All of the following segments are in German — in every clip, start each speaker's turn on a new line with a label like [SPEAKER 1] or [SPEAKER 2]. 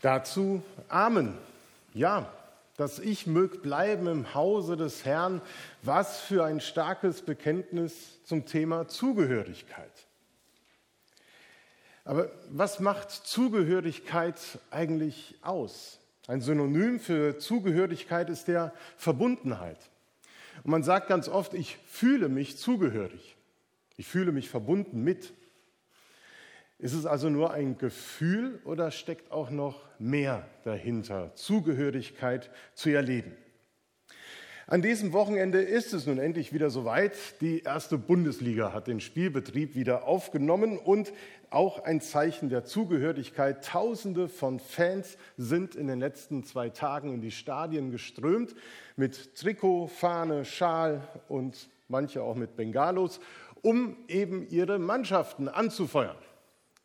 [SPEAKER 1] Dazu Amen. Ja, dass ich mög bleiben im Hause des Herrn. Was für ein starkes Bekenntnis zum Thema Zugehörigkeit. Aber was macht Zugehörigkeit eigentlich aus? Ein Synonym für Zugehörigkeit ist der Verbundenheit. Und man sagt ganz oft, ich fühle mich zugehörig. Ich fühle mich verbunden mit. Ist es also nur ein Gefühl oder steckt auch noch mehr dahinter, Zugehörigkeit zu erleben? An diesem Wochenende ist es nun endlich wieder soweit. Die erste Bundesliga hat den Spielbetrieb wieder aufgenommen und auch ein Zeichen der Zugehörigkeit. Tausende von Fans sind in den letzten zwei Tagen in die Stadien geströmt mit Trikot, Fahne, Schal und manche auch mit Bengalos, um eben ihre Mannschaften anzufeuern.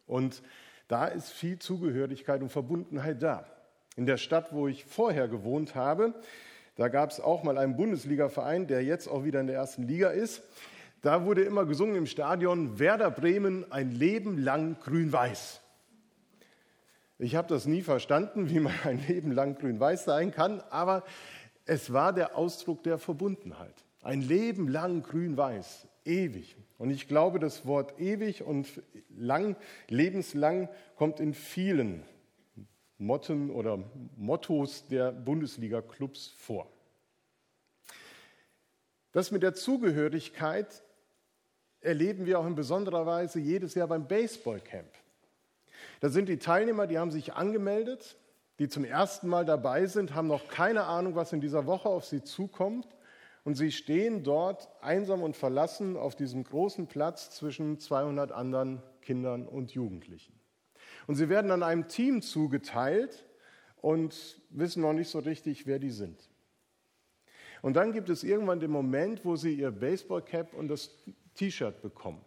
[SPEAKER 1] Und da ist viel Zugehörigkeit und Verbundenheit da. In der Stadt, wo ich vorher gewohnt habe, da gab es auch mal einen Bundesligaverein, der jetzt auch wieder in der ersten Liga ist. Da wurde immer gesungen im Stadion Werder Bremen ein Leben lang grün-weiß. Ich habe das nie verstanden, wie man ein Leben lang grün-weiß sein kann, aber es war der Ausdruck der Verbundenheit. Ein Leben lang grün-weiß, ewig. Und ich glaube, das Wort ewig und lang, lebenslang kommt in vielen Motten oder Mottos der Bundesliga-Clubs vor. Das mit der Zugehörigkeit erleben wir auch in besonderer Weise jedes Jahr beim Baseballcamp. Da sind die Teilnehmer, die haben sich angemeldet, die zum ersten Mal dabei sind, haben noch keine Ahnung, was in dieser Woche auf sie zukommt. Und sie stehen dort einsam und verlassen auf diesem großen Platz zwischen 200 anderen Kindern und Jugendlichen. Und sie werden an einem Team zugeteilt und wissen noch nicht so richtig, wer die sind. Und dann gibt es irgendwann den Moment, wo sie ihr Baseballcap und das T-Shirt bekommen.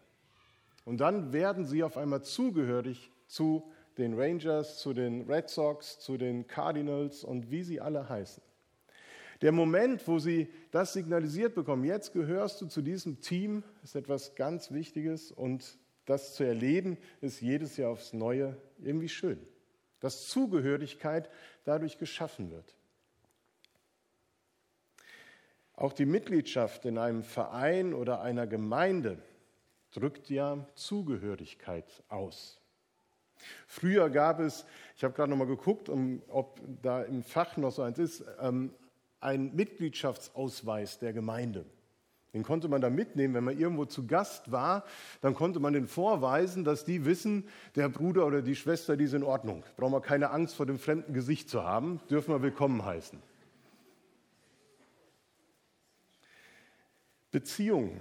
[SPEAKER 1] Und dann werden sie auf einmal zugehörig zu den Rangers, zu den Red Sox, zu den Cardinals und wie sie alle heißen. Der Moment, wo sie das signalisiert bekommen, jetzt gehörst du zu diesem Team, ist etwas ganz Wichtiges und das zu erleben, ist jedes Jahr aufs Neue irgendwie schön. Dass Zugehörigkeit dadurch geschaffen wird. Auch die Mitgliedschaft in einem Verein oder einer Gemeinde drückt ja Zugehörigkeit aus. Früher gab es, ich habe gerade noch mal geguckt, ob da im Fach noch so eins ist, ähm, ein Mitgliedschaftsausweis der Gemeinde. Den konnte man da mitnehmen, wenn man irgendwo zu Gast war, dann konnte man den vorweisen, dass die wissen, der Bruder oder die Schwester, die ist in Ordnung. Brauchen wir keine Angst vor dem fremden Gesicht zu haben, dürfen wir willkommen heißen. Beziehungen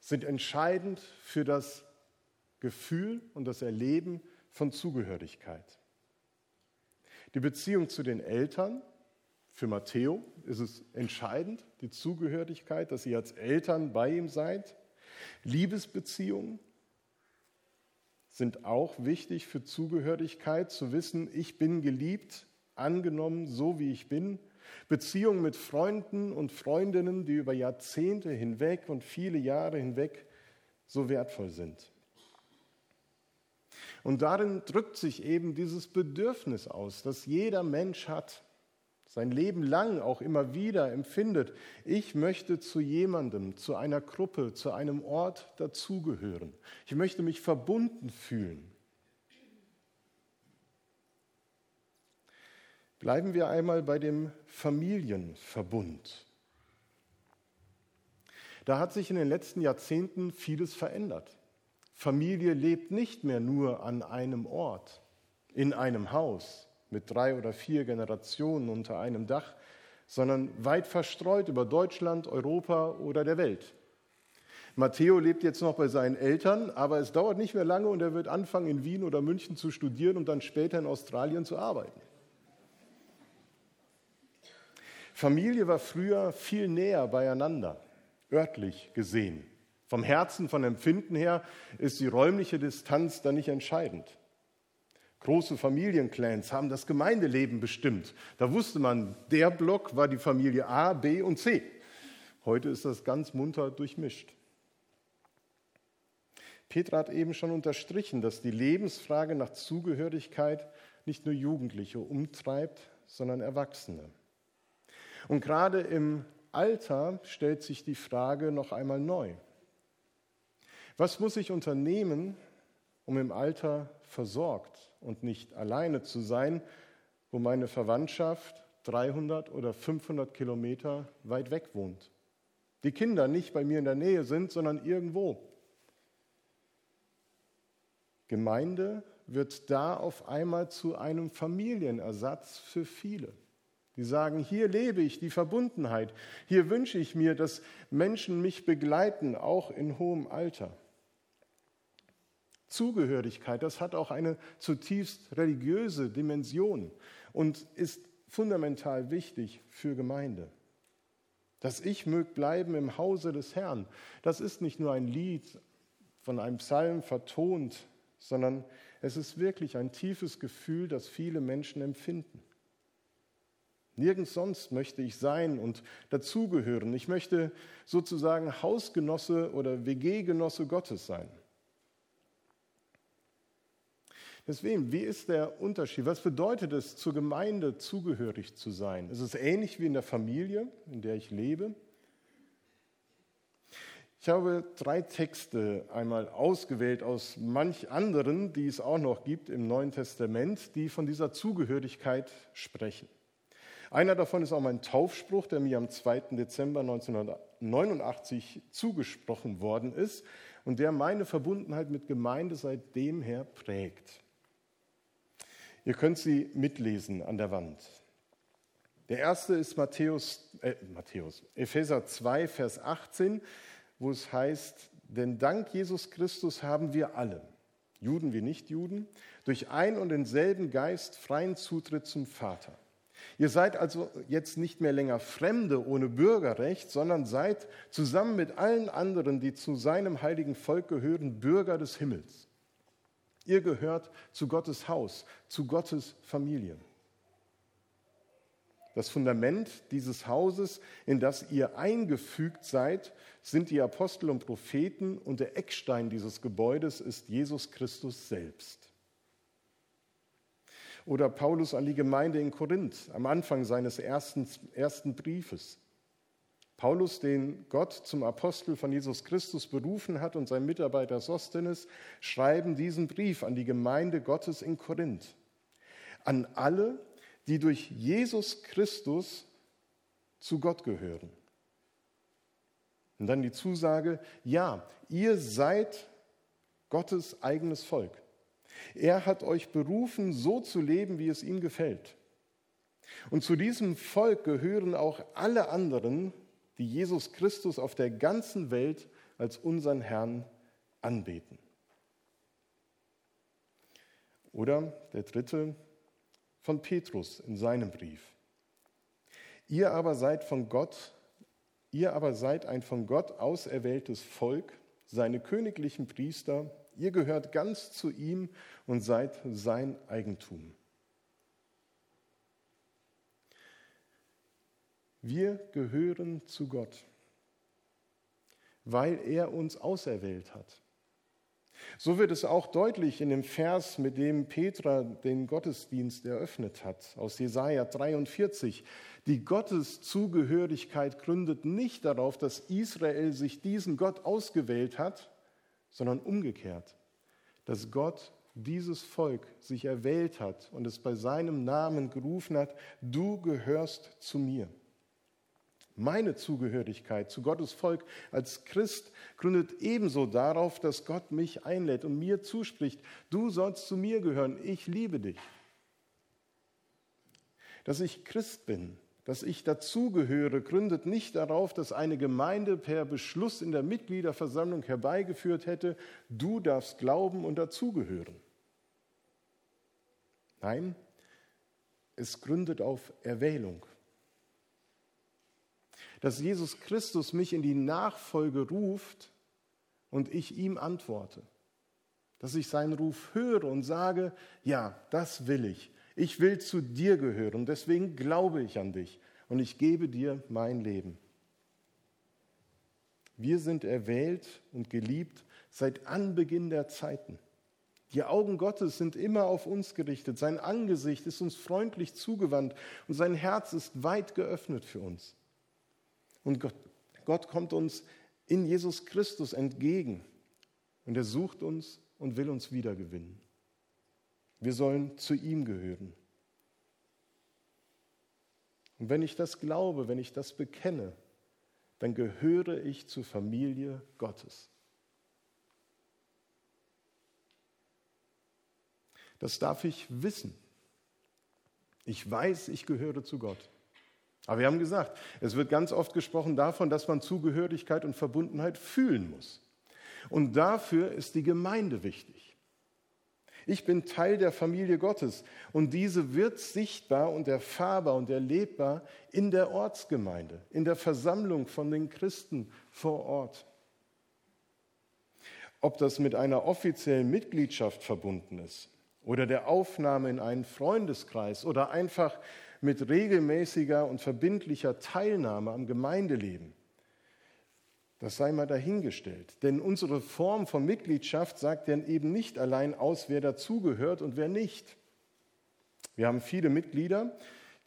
[SPEAKER 1] sind entscheidend für das Gefühl und das Erleben von Zugehörigkeit. Die Beziehung zu den Eltern für Matteo ist es entscheidend, die Zugehörigkeit, dass ihr als Eltern bei ihm seid. Liebesbeziehungen sind auch wichtig für Zugehörigkeit, zu wissen, ich bin geliebt, angenommen, so wie ich bin. Beziehungen mit Freunden und Freundinnen, die über Jahrzehnte hinweg und viele Jahre hinweg so wertvoll sind. Und darin drückt sich eben dieses Bedürfnis aus, das jeder Mensch hat, sein Leben lang auch immer wieder empfindet, ich möchte zu jemandem, zu einer Gruppe, zu einem Ort dazugehören. Ich möchte mich verbunden fühlen. Bleiben wir einmal bei dem Familienverbund. Da hat sich in den letzten Jahrzehnten vieles verändert. Familie lebt nicht mehr nur an einem Ort, in einem Haus mit drei oder vier Generationen unter einem Dach, sondern weit verstreut über Deutschland, Europa oder der Welt. Matteo lebt jetzt noch bei seinen Eltern, aber es dauert nicht mehr lange und er wird anfangen, in Wien oder München zu studieren und dann später in Australien zu arbeiten. Familie war früher viel näher beieinander, örtlich gesehen. Vom Herzen, von Empfinden her ist die räumliche Distanz dann nicht entscheidend. Große Familienclans haben das Gemeindeleben bestimmt. Da wusste man, der Block war die Familie A, B und C. Heute ist das ganz munter durchmischt. Petra hat eben schon unterstrichen, dass die Lebensfrage nach Zugehörigkeit nicht nur Jugendliche umtreibt, sondern Erwachsene. Und gerade im Alter stellt sich die Frage noch einmal neu. Was muss ich unternehmen, um im Alter versorgt und nicht alleine zu sein, wo meine Verwandtschaft 300 oder 500 Kilometer weit weg wohnt? Die Kinder nicht bei mir in der Nähe sind, sondern irgendwo. Gemeinde wird da auf einmal zu einem Familienersatz für viele. Die sagen, hier lebe ich die Verbundenheit, hier wünsche ich mir, dass Menschen mich begleiten, auch in hohem Alter. Zugehörigkeit, das hat auch eine zutiefst religiöse Dimension und ist fundamental wichtig für Gemeinde. Das Ich mögt bleiben im Hause des Herrn, das ist nicht nur ein Lied von einem Psalm vertont, sondern es ist wirklich ein tiefes Gefühl, das viele Menschen empfinden. Nirgends sonst möchte ich sein und dazugehören. Ich möchte sozusagen Hausgenosse oder WG-Genosse Gottes sein. Deswegen, wie ist der Unterschied? Was bedeutet es, zur Gemeinde zugehörig zu sein? Ist es ähnlich wie in der Familie, in der ich lebe? Ich habe drei Texte einmal ausgewählt aus manch anderen, die es auch noch gibt im Neuen Testament, die von dieser Zugehörigkeit sprechen. Einer davon ist auch mein Taufspruch, der mir am 2. Dezember 1989 zugesprochen worden ist und der meine Verbundenheit mit Gemeinde seitdem her prägt. Ihr könnt sie mitlesen an der Wand. Der erste ist Matthäus, äh, Matthäus, Epheser 2, Vers 18, wo es heißt, denn dank Jesus Christus haben wir alle, Juden wie Nichtjuden, durch ein und denselben Geist freien Zutritt zum Vater. Ihr seid also jetzt nicht mehr länger Fremde ohne Bürgerrecht, sondern seid zusammen mit allen anderen, die zu seinem heiligen Volk gehören, Bürger des Himmels. Ihr gehört zu Gottes Haus, zu Gottes Familie. Das Fundament dieses Hauses, in das ihr eingefügt seid, sind die Apostel und Propheten und der Eckstein dieses Gebäudes ist Jesus Christus selbst. Oder Paulus an die Gemeinde in Korinth am Anfang seines ersten, ersten Briefes. Paulus, den Gott zum Apostel von Jesus Christus berufen hat, und sein Mitarbeiter Sostenes schreiben diesen Brief an die Gemeinde Gottes in Korinth. An alle, die durch Jesus Christus zu Gott gehören. Und dann die Zusage, ja, ihr seid Gottes eigenes Volk. Er hat euch berufen, so zu leben, wie es ihm gefällt. Und zu diesem Volk gehören auch alle anderen, die Jesus Christus auf der ganzen Welt als unseren Herrn anbeten. Oder der dritte von Petrus in seinem Brief. Ihr aber seid von Gott, ihr aber seid ein von Gott auserwähltes Volk, seine königlichen Priester, ihr gehört ganz zu ihm und seid sein Eigentum. Wir gehören zu Gott, weil er uns auserwählt hat. So wird es auch deutlich in dem Vers, mit dem Petra den Gottesdienst eröffnet hat, aus Jesaja 43. Die Gotteszugehörigkeit gründet nicht darauf, dass Israel sich diesen Gott ausgewählt hat, sondern umgekehrt, dass Gott dieses Volk sich erwählt hat und es bei seinem Namen gerufen hat, du gehörst zu mir. Meine Zugehörigkeit zu Gottes Volk als Christ gründet ebenso darauf, dass Gott mich einlädt und mir zuspricht, du sollst zu mir gehören, ich liebe dich. Dass ich Christ bin, dass ich dazugehöre, gründet nicht darauf, dass eine Gemeinde per Beschluss in der Mitgliederversammlung herbeigeführt hätte, du darfst glauben und dazugehören. Nein, es gründet auf Erwählung dass Jesus Christus mich in die Nachfolge ruft und ich ihm antworte. Dass ich seinen Ruf höre und sage, ja, das will ich. Ich will zu dir gehören. Deswegen glaube ich an dich und ich gebe dir mein Leben. Wir sind erwählt und geliebt seit Anbeginn der Zeiten. Die Augen Gottes sind immer auf uns gerichtet. Sein Angesicht ist uns freundlich zugewandt und sein Herz ist weit geöffnet für uns. Und Gott, Gott kommt uns in Jesus Christus entgegen und er sucht uns und will uns wiedergewinnen. Wir sollen zu ihm gehören. Und wenn ich das glaube, wenn ich das bekenne, dann gehöre ich zur Familie Gottes. Das darf ich wissen. Ich weiß, ich gehöre zu Gott. Aber wir haben gesagt, es wird ganz oft gesprochen davon, dass man Zugehörigkeit und Verbundenheit fühlen muss. Und dafür ist die Gemeinde wichtig. Ich bin Teil der Familie Gottes und diese wird sichtbar und erfahrbar und erlebbar in der Ortsgemeinde, in der Versammlung von den Christen vor Ort. Ob das mit einer offiziellen Mitgliedschaft verbunden ist oder der Aufnahme in einen Freundeskreis oder einfach mit regelmäßiger und verbindlicher Teilnahme am Gemeindeleben. Das sei mal dahingestellt. Denn unsere Form von Mitgliedschaft sagt dann eben nicht allein aus, wer dazugehört und wer nicht. Wir haben viele Mitglieder,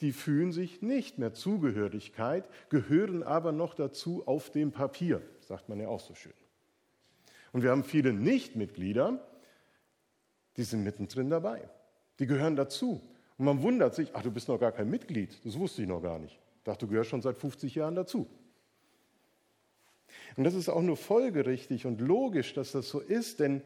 [SPEAKER 1] die fühlen sich nicht mehr Zugehörigkeit, gehören aber noch dazu auf dem Papier, sagt man ja auch so schön. Und wir haben viele Nichtmitglieder, die sind mittendrin dabei. Die gehören dazu. Und man wundert sich, ach, du bist noch gar kein Mitglied. Das wusste ich noch gar nicht. Ich dachte, du gehörst schon seit 50 Jahren dazu. Und das ist auch nur folgerichtig und logisch, dass das so ist, denn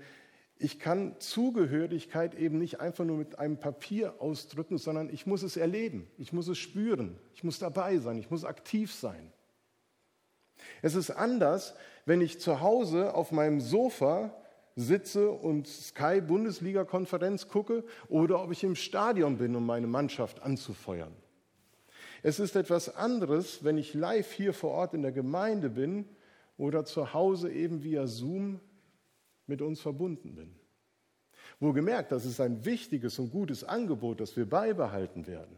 [SPEAKER 1] ich kann Zugehörigkeit eben nicht einfach nur mit einem Papier ausdrücken, sondern ich muss es erleben, ich muss es spüren, ich muss dabei sein, ich muss aktiv sein. Es ist anders, wenn ich zu Hause auf meinem Sofa sitze und Sky Bundesliga Konferenz gucke oder ob ich im Stadion bin, um meine Mannschaft anzufeuern. Es ist etwas anderes, wenn ich live hier vor Ort in der Gemeinde bin oder zu Hause eben via Zoom mit uns verbunden bin. Wohlgemerkt, das ist ein wichtiges und gutes Angebot, das wir beibehalten werden,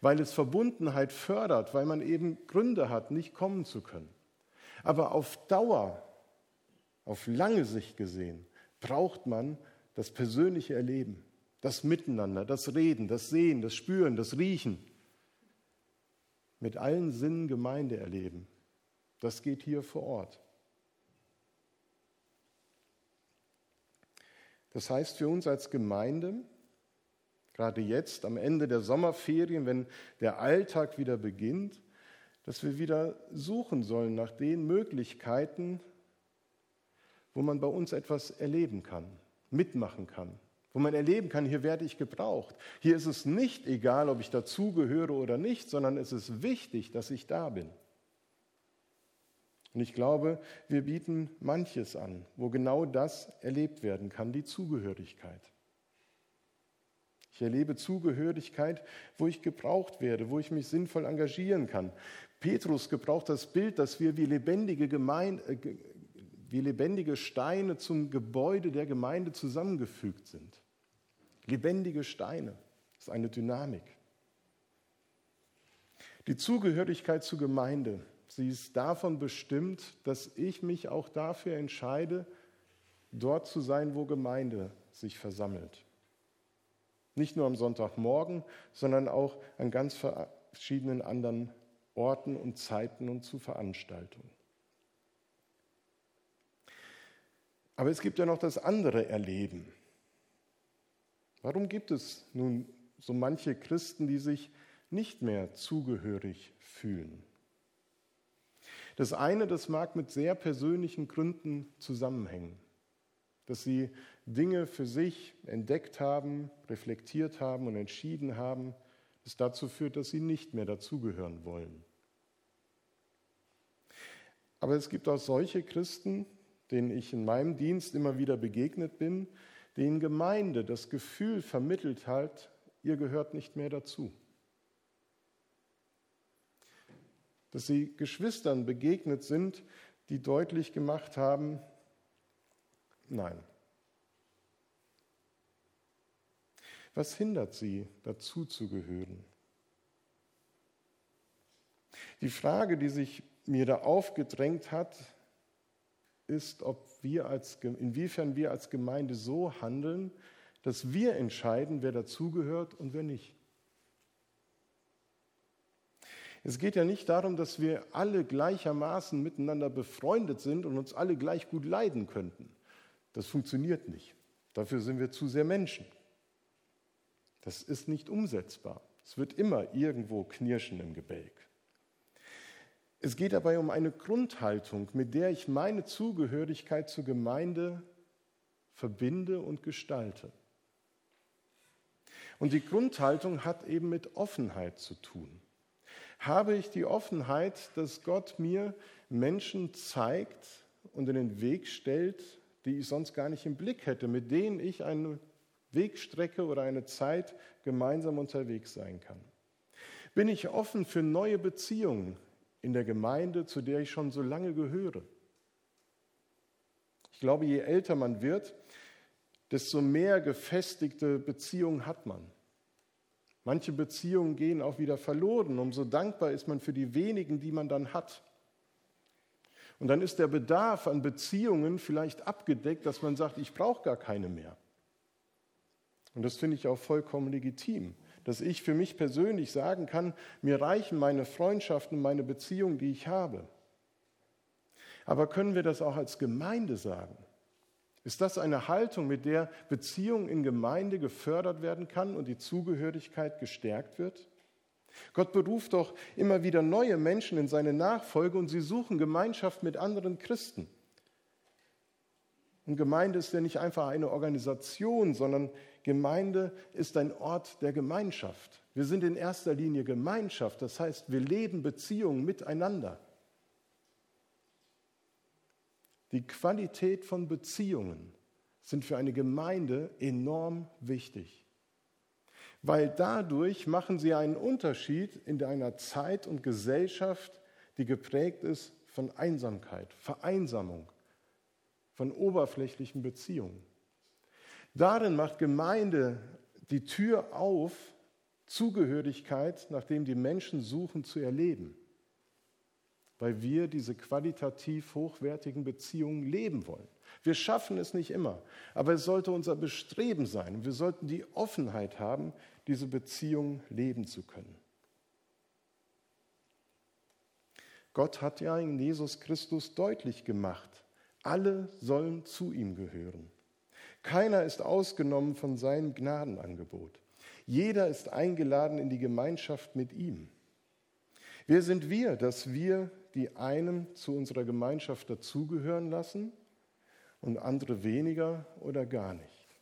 [SPEAKER 1] weil es Verbundenheit fördert, weil man eben Gründe hat, nicht kommen zu können. Aber auf Dauer auf lange Sicht gesehen braucht man das persönliche Erleben, das Miteinander, das Reden, das Sehen, das Spüren, das Riechen. Mit allen Sinnen Gemeinde erleben. Das geht hier vor Ort. Das heißt für uns als Gemeinde, gerade jetzt am Ende der Sommerferien, wenn der Alltag wieder beginnt, dass wir wieder suchen sollen nach den Möglichkeiten, wo man bei uns etwas erleben kann, mitmachen kann, wo man erleben kann, hier werde ich gebraucht. Hier ist es nicht egal, ob ich dazugehöre oder nicht, sondern es ist wichtig, dass ich da bin. Und ich glaube, wir bieten manches an, wo genau das erlebt werden kann, die Zugehörigkeit. Ich erlebe Zugehörigkeit, wo ich gebraucht werde, wo ich mich sinnvoll engagieren kann. Petrus gebraucht das Bild, dass wir wie lebendige Gemeinde, äh, wie lebendige Steine zum Gebäude der Gemeinde zusammengefügt sind. Lebendige Steine, ist eine Dynamik. Die Zugehörigkeit zur Gemeinde, sie ist davon bestimmt, dass ich mich auch dafür entscheide, dort zu sein, wo Gemeinde sich versammelt. Nicht nur am Sonntagmorgen, sondern auch an ganz verschiedenen anderen Orten und Zeiten und zu Veranstaltungen. Aber es gibt ja noch das andere Erleben. Warum gibt es nun so manche Christen, die sich nicht mehr zugehörig fühlen? Das eine, das mag mit sehr persönlichen Gründen zusammenhängen, dass sie Dinge für sich entdeckt haben, reflektiert haben und entschieden haben, das dazu führt, dass sie nicht mehr dazugehören wollen. Aber es gibt auch solche Christen, denen ich in meinem Dienst immer wieder begegnet bin, denen Gemeinde das Gefühl vermittelt hat, ihr gehört nicht mehr dazu. Dass sie Geschwistern begegnet sind, die deutlich gemacht haben, nein. Was hindert sie, dazu zu gehören? Die Frage, die sich mir da aufgedrängt hat, ist, ob wir als, inwiefern wir als Gemeinde so handeln, dass wir entscheiden, wer dazugehört und wer nicht. Es geht ja nicht darum, dass wir alle gleichermaßen miteinander befreundet sind und uns alle gleich gut leiden könnten. Das funktioniert nicht. Dafür sind wir zu sehr Menschen. Das ist nicht umsetzbar. Es wird immer irgendwo knirschen im Gebälk. Es geht dabei um eine Grundhaltung, mit der ich meine Zugehörigkeit zur Gemeinde verbinde und gestalte. Und die Grundhaltung hat eben mit Offenheit zu tun habe ich die Offenheit, dass Gott mir Menschen zeigt und in den Weg stellt, die ich sonst gar nicht im Blick hätte, mit denen ich eine Wegstrecke oder eine Zeit gemeinsam unterwegs sein kann. Bin ich offen für neue Beziehungen in der Gemeinde, zu der ich schon so lange gehöre? Ich glaube, je älter man wird, desto mehr gefestigte Beziehungen hat man. Manche Beziehungen gehen auch wieder verloren. Umso dankbar ist man für die wenigen, die man dann hat. Und dann ist der Bedarf an Beziehungen vielleicht abgedeckt, dass man sagt, ich brauche gar keine mehr. Und das finde ich auch vollkommen legitim, dass ich für mich persönlich sagen kann, mir reichen meine Freundschaften, meine Beziehungen, die ich habe. Aber können wir das auch als Gemeinde sagen? Ist das eine Haltung, mit der Beziehung in Gemeinde gefördert werden kann und die Zugehörigkeit gestärkt wird? Gott beruft doch immer wieder neue Menschen in seine Nachfolge und sie suchen Gemeinschaft mit anderen Christen. Und Gemeinde ist ja nicht einfach eine Organisation, sondern Gemeinde ist ein Ort der Gemeinschaft. Wir sind in erster Linie Gemeinschaft, das heißt, wir leben Beziehungen miteinander. Die Qualität von Beziehungen sind für eine Gemeinde enorm wichtig, weil dadurch machen sie einen Unterschied in einer Zeit und Gesellschaft, die geprägt ist von Einsamkeit, Vereinsamung, von oberflächlichen Beziehungen. Darin macht Gemeinde die Tür auf, Zugehörigkeit, nachdem die Menschen suchen, zu erleben weil wir diese qualitativ hochwertigen Beziehungen leben wollen. Wir schaffen es nicht immer, aber es sollte unser Bestreben sein. Wir sollten die Offenheit haben, diese Beziehungen leben zu können. Gott hat ja in Jesus Christus deutlich gemacht, alle sollen zu ihm gehören. Keiner ist ausgenommen von seinem Gnadenangebot. Jeder ist eingeladen in die Gemeinschaft mit ihm. Wer sind wir, dass wir die einen zu unserer Gemeinschaft dazugehören lassen und andere weniger oder gar nicht.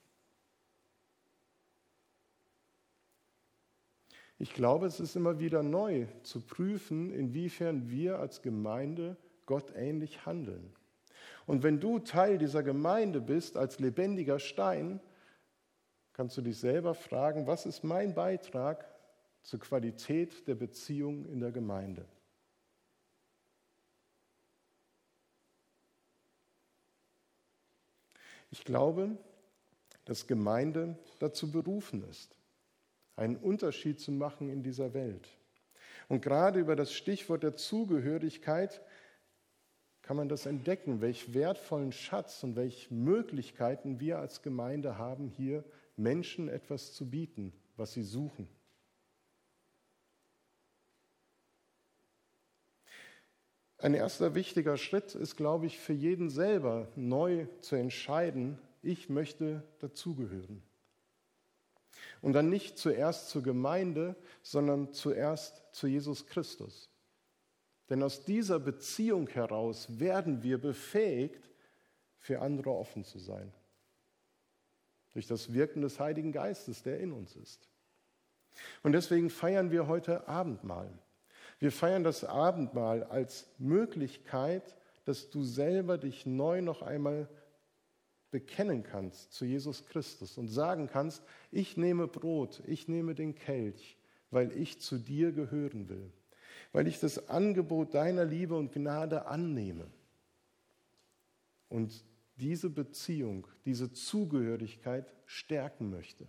[SPEAKER 1] Ich glaube, es ist immer wieder neu zu prüfen, inwiefern wir als Gemeinde Gott ähnlich handeln. Und wenn du Teil dieser Gemeinde bist als lebendiger Stein, kannst du dich selber fragen, was ist mein Beitrag zur Qualität der Beziehung in der Gemeinde? Ich glaube, dass Gemeinde dazu berufen ist, einen Unterschied zu machen in dieser Welt. Und gerade über das Stichwort der Zugehörigkeit kann man das entdecken, welch wertvollen Schatz und welche Möglichkeiten wir als Gemeinde haben, hier Menschen etwas zu bieten, was sie suchen. Ein erster wichtiger Schritt ist, glaube ich, für jeden selber neu zu entscheiden, ich möchte dazugehören. Und dann nicht zuerst zur Gemeinde, sondern zuerst zu Jesus Christus. Denn aus dieser Beziehung heraus werden wir befähigt, für andere offen zu sein. Durch das Wirken des Heiligen Geistes, der in uns ist. Und deswegen feiern wir heute Abendmahl. Wir feiern das Abendmahl als Möglichkeit, dass du selber dich neu noch einmal bekennen kannst zu Jesus Christus und sagen kannst, ich nehme Brot, ich nehme den Kelch, weil ich zu dir gehören will, weil ich das Angebot deiner Liebe und Gnade annehme. Und diese Beziehung, diese Zugehörigkeit stärken möchte,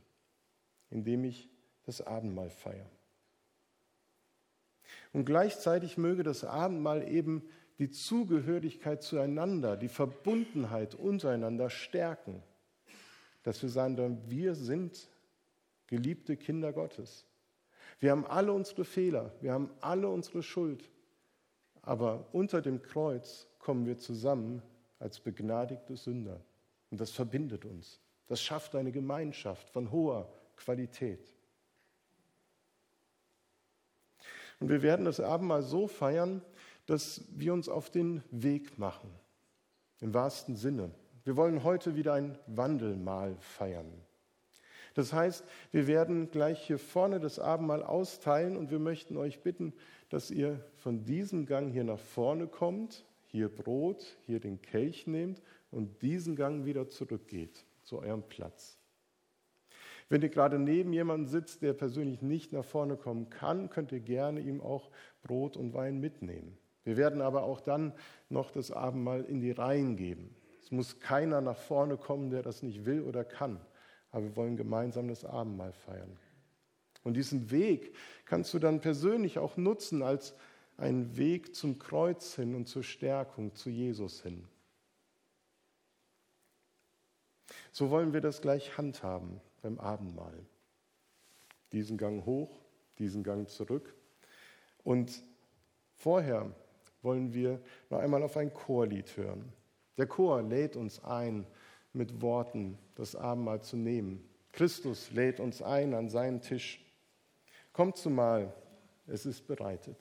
[SPEAKER 1] indem ich das Abendmahl feiere. Und gleichzeitig möge das Abendmahl eben die Zugehörigkeit zueinander, die Verbundenheit untereinander stärken. Dass wir sagen, wir sind geliebte Kinder Gottes. Wir haben alle unsere Fehler, wir haben alle unsere Schuld, aber unter dem Kreuz kommen wir zusammen als begnadigte Sünder. Und das verbindet uns. Das schafft eine Gemeinschaft von hoher Qualität. Und wir werden das Abendmahl so feiern, dass wir uns auf den Weg machen, im wahrsten Sinne. Wir wollen heute wieder ein Wandelmahl feiern. Das heißt, wir werden gleich hier vorne das Abendmahl austeilen und wir möchten euch bitten, dass ihr von diesem Gang hier nach vorne kommt, hier Brot, hier den Kelch nehmt und diesen Gang wieder zurückgeht zu eurem Platz. Wenn ihr gerade neben jemandem sitzt, der persönlich nicht nach vorne kommen kann, könnt ihr gerne ihm auch Brot und Wein mitnehmen. Wir werden aber auch dann noch das Abendmahl in die Reihen geben. Es muss keiner nach vorne kommen, der das nicht will oder kann aber wir wollen gemeinsam das Abendmahl feiern. Und diesen Weg kannst du dann persönlich auch nutzen als einen Weg zum Kreuz hin und zur Stärkung zu Jesus hin. So wollen wir das gleich handhaben beim Abendmahl. Diesen Gang hoch, diesen Gang zurück. Und vorher wollen wir noch einmal auf ein Chorlied hören. Der Chor lädt uns ein, mit Worten das Abendmahl zu nehmen. Christus lädt uns ein an seinen Tisch. Kommt zumal, es ist bereitet.